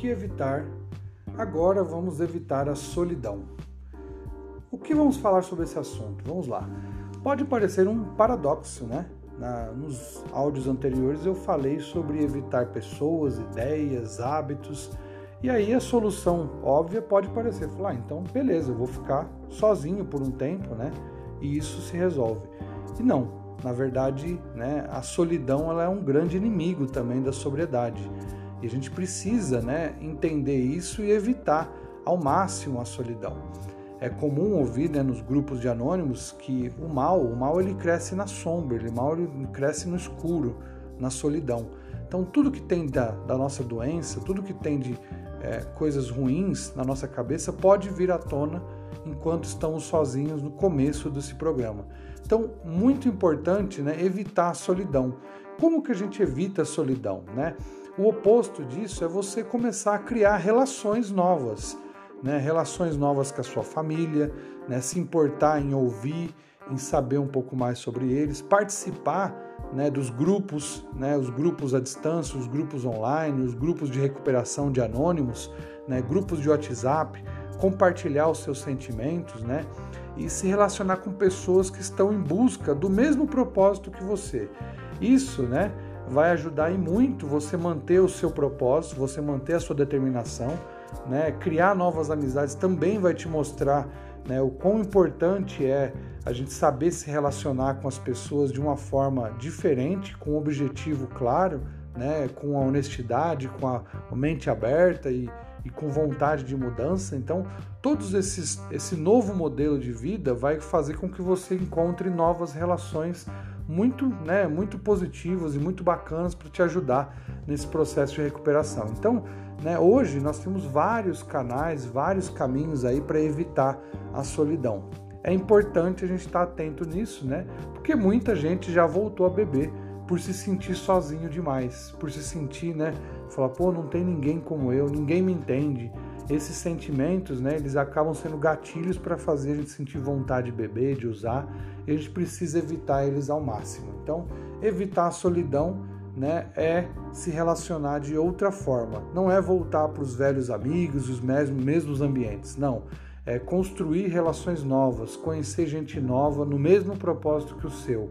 que evitar? Agora vamos evitar a solidão. O que vamos falar sobre esse assunto? Vamos lá. Pode parecer um paradoxo, né? Na, nos áudios anteriores eu falei sobre evitar pessoas, ideias, hábitos, e aí a solução óbvia pode parecer, falar, ah, então beleza, eu vou ficar sozinho por um tempo, né? E isso se resolve. E não, na verdade, né, a solidão ela é um grande inimigo também da sobriedade. E a gente precisa né, entender isso e evitar ao máximo a solidão. É comum ouvir né, nos grupos de anônimos que o mal, o mal ele cresce na sombra, ele mal ele cresce no escuro, na solidão. Então tudo que tem da, da nossa doença, tudo que tem de é, coisas ruins na nossa cabeça pode vir à tona enquanto estamos sozinhos no começo desse programa. Então, muito importante, né, evitar a solidão. Como que a gente evita a solidão, né? O oposto disso é você começar a criar relações novas, né? Relações novas com a sua família, né? Se importar em ouvir, em saber um pouco mais sobre eles, participar né, dos grupos, né, os grupos à distância, os grupos online, os grupos de recuperação de anônimos, né, grupos de WhatsApp, compartilhar os seus sentimentos, né? E se relacionar com pessoas que estão em busca do mesmo propósito que você. Isso, né, vai ajudar e muito você manter o seu propósito, você manter a sua determinação, né? Criar novas amizades também vai te mostrar, né, o quão importante é a gente saber se relacionar com as pessoas de uma forma diferente, com um objetivo claro, né, com a honestidade, com a mente aberta e e com vontade de mudança. Então, todos esses esse novo modelo de vida vai fazer com que você encontre novas relações muito, né, muito positivas e muito bacanas para te ajudar nesse processo de recuperação. Então, né, hoje nós temos vários canais, vários caminhos aí para evitar a solidão. É importante a gente estar atento nisso, né? Porque muita gente já voltou a beber por se sentir sozinho demais, por se sentir, né, falar, pô, não tem ninguém como eu, ninguém me entende. Esses sentimentos, né, eles acabam sendo gatilhos para fazer a gente sentir vontade de beber, de usar, e a gente precisa evitar eles ao máximo. Então, evitar a solidão, né, é se relacionar de outra forma. Não é voltar para os velhos amigos, os mesmos, mesmos ambientes, não. É construir relações novas, conhecer gente nova no mesmo propósito que o seu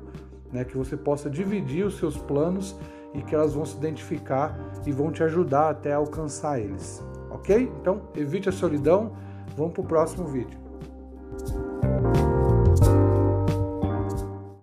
né, que você possa dividir os seus planos e que elas vão se identificar e vão te ajudar até alcançar eles, ok? Então, evite a solidão. Vamos para o próximo vídeo.